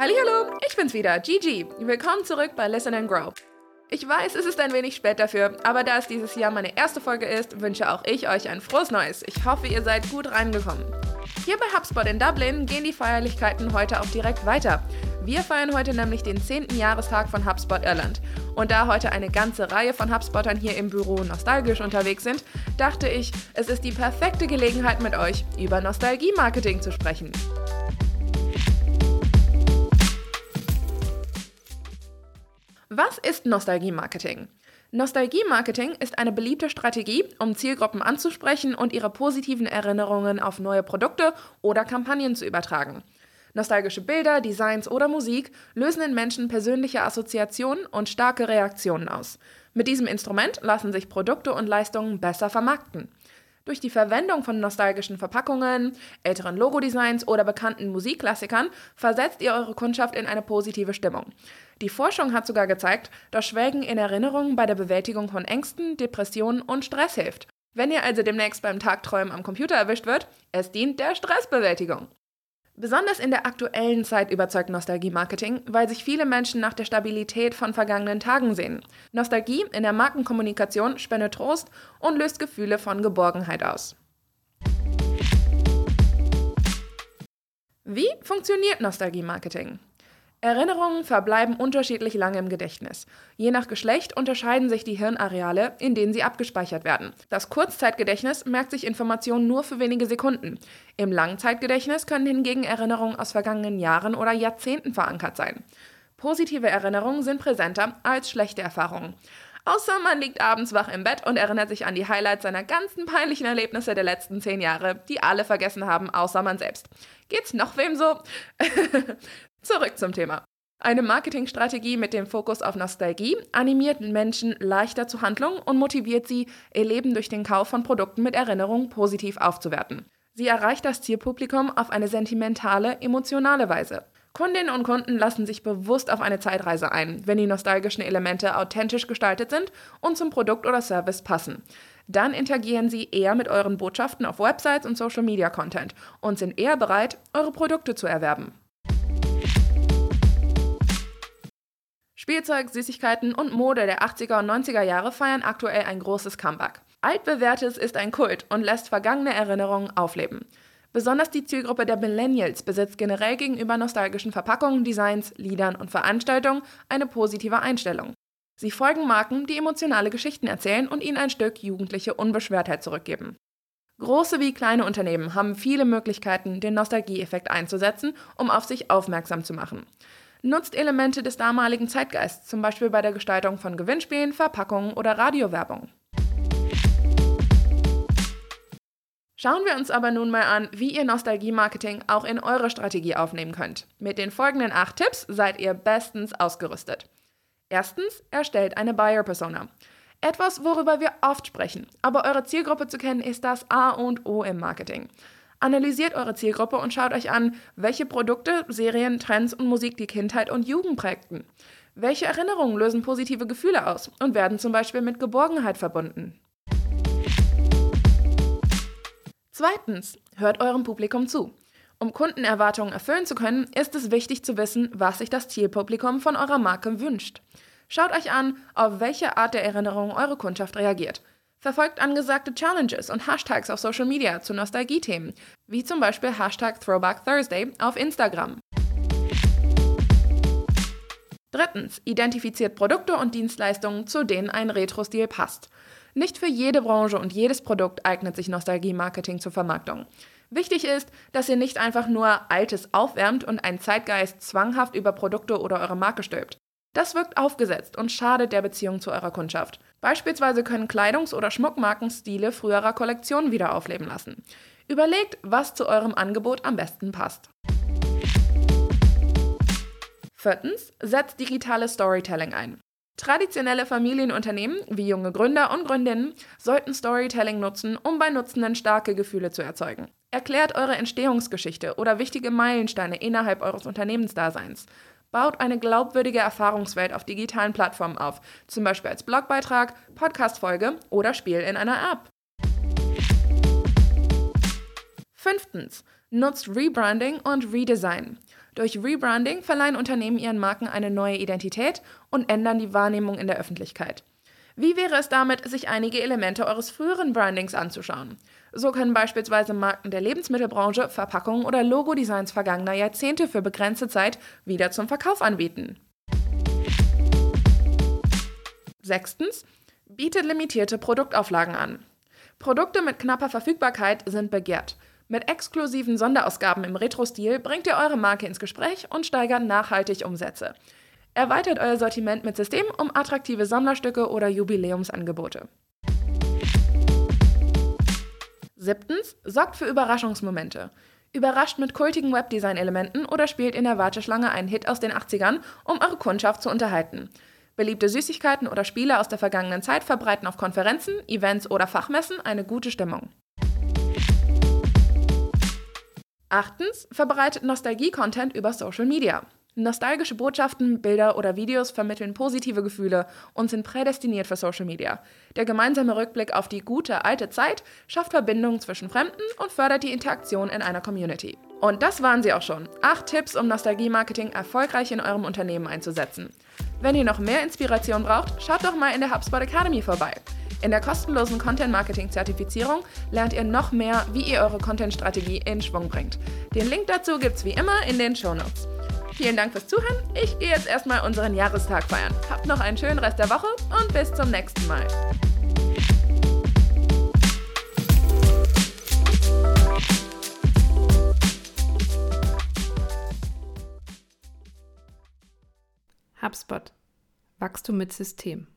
Hallo, ich bin's wieder, Gigi. Willkommen zurück bei Listen and Grow. Ich weiß, es ist ein wenig spät dafür, aber da es dieses Jahr meine erste Folge ist, wünsche auch ich euch ein frohes Neues. Ich hoffe, ihr seid gut reingekommen. Hier bei HubSpot in Dublin gehen die Feierlichkeiten heute auch direkt weiter. Wir feiern heute nämlich den 10. Jahrestag von HubSpot Irland. Und da heute eine ganze Reihe von HubSpottern hier im Büro nostalgisch unterwegs sind, dachte ich, es ist die perfekte Gelegenheit mit euch über Nostalgie-Marketing zu sprechen. Was ist Nostalgie-Marketing? Nostalgie-Marketing ist eine beliebte Strategie, um Zielgruppen anzusprechen und ihre positiven Erinnerungen auf neue Produkte oder Kampagnen zu übertragen. Nostalgische Bilder, Designs oder Musik lösen in Menschen persönliche Assoziationen und starke Reaktionen aus. Mit diesem Instrument lassen sich Produkte und Leistungen besser vermarkten. Durch die Verwendung von nostalgischen Verpackungen, älteren Logodesigns oder bekannten Musikklassikern versetzt ihr eure Kundschaft in eine positive Stimmung. Die Forschung hat sogar gezeigt, dass Schwelgen in Erinnerungen bei der Bewältigung von Ängsten, Depressionen und Stress hilft. Wenn ihr also demnächst beim Tagträumen am Computer erwischt wird, es dient der Stressbewältigung. Besonders in der aktuellen Zeit überzeugt Nostalgie-Marketing, weil sich viele Menschen nach der Stabilität von vergangenen Tagen sehen. Nostalgie in der Markenkommunikation spendet Trost und löst Gefühle von Geborgenheit aus. Wie funktioniert Nostalgie-Marketing? Erinnerungen verbleiben unterschiedlich lange im Gedächtnis. Je nach Geschlecht unterscheiden sich die Hirnareale, in denen sie abgespeichert werden. Das Kurzzeitgedächtnis merkt sich Informationen nur für wenige Sekunden. Im Langzeitgedächtnis können hingegen Erinnerungen aus vergangenen Jahren oder Jahrzehnten verankert sein. Positive Erinnerungen sind präsenter als schlechte Erfahrungen. Außer man liegt abends wach im Bett und erinnert sich an die Highlights seiner ganzen peinlichen Erlebnisse der letzten zehn Jahre, die alle vergessen haben, außer man selbst. Geht's noch wem so? Zurück zum Thema. Eine Marketingstrategie mit dem Fokus auf Nostalgie animiert Menschen leichter zur Handlung und motiviert sie, ihr Leben durch den Kauf von Produkten mit Erinnerung positiv aufzuwerten. Sie erreicht das Zielpublikum auf eine sentimentale, emotionale Weise. Kundinnen und Kunden lassen sich bewusst auf eine Zeitreise ein, wenn die nostalgischen Elemente authentisch gestaltet sind und zum Produkt oder Service passen. Dann interagieren sie eher mit euren Botschaften auf Websites und Social Media Content und sind eher bereit, eure Produkte zu erwerben. Spielzeug, Süßigkeiten und Mode der 80er und 90er Jahre feiern aktuell ein großes Comeback. Altbewährtes ist ein Kult und lässt vergangene Erinnerungen aufleben. Besonders die Zielgruppe der Millennials besitzt generell gegenüber nostalgischen Verpackungen, Designs, Liedern und Veranstaltungen eine positive Einstellung. Sie folgen Marken, die emotionale Geschichten erzählen und ihnen ein Stück jugendliche Unbeschwertheit zurückgeben. Große wie kleine Unternehmen haben viele Möglichkeiten, den Nostalgieeffekt einzusetzen, um auf sich aufmerksam zu machen nutzt Elemente des damaligen Zeitgeists, zum Beispiel bei der Gestaltung von Gewinnspielen, Verpackungen oder Radiowerbung. Schauen wir uns aber nun mal an, wie ihr Nostalgie-Marketing auch in eure Strategie aufnehmen könnt. Mit den folgenden acht Tipps seid ihr bestens ausgerüstet. Erstens, erstellt eine Buyer-Persona. Etwas, worüber wir oft sprechen, aber eure Zielgruppe zu kennen ist das A und O im Marketing. Analysiert eure Zielgruppe und schaut euch an, welche Produkte, Serien, Trends und Musik die Kindheit und Jugend prägten. Welche Erinnerungen lösen positive Gefühle aus und werden zum Beispiel mit Geborgenheit verbunden? Zweitens, hört eurem Publikum zu. Um Kundenerwartungen erfüllen zu können, ist es wichtig zu wissen, was sich das Zielpublikum von eurer Marke wünscht. Schaut euch an, auf welche Art der Erinnerung eure Kundschaft reagiert. Verfolgt angesagte Challenges und Hashtags auf Social Media zu Nostalgie-Themen, wie zum Beispiel Hashtag Throwback Thursday auf Instagram. Drittens, identifiziert Produkte und Dienstleistungen, zu denen ein Retro-Stil passt. Nicht für jede Branche und jedes Produkt eignet sich Nostalgie-Marketing zur Vermarktung. Wichtig ist, dass ihr nicht einfach nur Altes aufwärmt und einen Zeitgeist zwanghaft über Produkte oder eure Marke stülpt. Das wirkt aufgesetzt und schadet der Beziehung zu eurer Kundschaft. Beispielsweise können Kleidungs- oder Schmuckmarken Stile früherer Kollektionen wieder aufleben lassen. Überlegt, was zu eurem Angebot am besten passt. Viertens, setzt digitales Storytelling ein. Traditionelle Familienunternehmen wie junge Gründer und Gründinnen sollten Storytelling nutzen, um bei Nutzenden starke Gefühle zu erzeugen. Erklärt eure Entstehungsgeschichte oder wichtige Meilensteine innerhalb eures Unternehmensdaseins. Baut eine glaubwürdige Erfahrungswelt auf digitalen Plattformen auf, zum Beispiel als Blogbeitrag, Podcastfolge oder Spiel in einer App. Fünftens. Nutzt Rebranding und Redesign. Durch Rebranding verleihen Unternehmen ihren Marken eine neue Identität und ändern die Wahrnehmung in der Öffentlichkeit. Wie wäre es damit, sich einige Elemente eures früheren Brandings anzuschauen? So können beispielsweise Marken der Lebensmittelbranche Verpackungen oder Logodesigns vergangener Jahrzehnte für begrenzte Zeit wieder zum Verkauf anbieten. Sechstens, bietet limitierte Produktauflagen an. Produkte mit knapper Verfügbarkeit sind begehrt. Mit exklusiven Sonderausgaben im Retro-Stil bringt ihr eure Marke ins Gespräch und steigert nachhaltig Umsätze. Erweitert euer Sortiment mit System um attraktive Sammlerstücke oder Jubiläumsangebote. Siebtens, sorgt für Überraschungsmomente. Überrascht mit kultigen Webdesign-Elementen oder spielt in der Warteschlange einen Hit aus den 80ern, um eure Kundschaft zu unterhalten. Beliebte Süßigkeiten oder Spiele aus der vergangenen Zeit verbreiten auf Konferenzen, Events oder Fachmessen eine gute Stimmung. Achtens, verbreitet Nostalgie-Content über Social Media. Nostalgische Botschaften, Bilder oder Videos vermitteln positive Gefühle und sind prädestiniert für Social Media. Der gemeinsame Rückblick auf die gute alte Zeit schafft Verbindungen zwischen Fremden und fördert die Interaktion in einer Community. Und das waren sie auch schon. Acht Tipps, um Nostalgie-Marketing erfolgreich in eurem Unternehmen einzusetzen. Wenn ihr noch mehr Inspiration braucht, schaut doch mal in der HubSpot Academy vorbei. In der kostenlosen Content Marketing Zertifizierung lernt ihr noch mehr, wie ihr eure Content-Strategie in Schwung bringt. Den Link dazu gibt's wie immer in den Show Notes. Vielen Dank fürs Zuhören. Ich gehe jetzt erstmal unseren Jahrestag feiern. Habt noch einen schönen Rest der Woche und bis zum nächsten Mal. HubSpot. Wachstum mit System.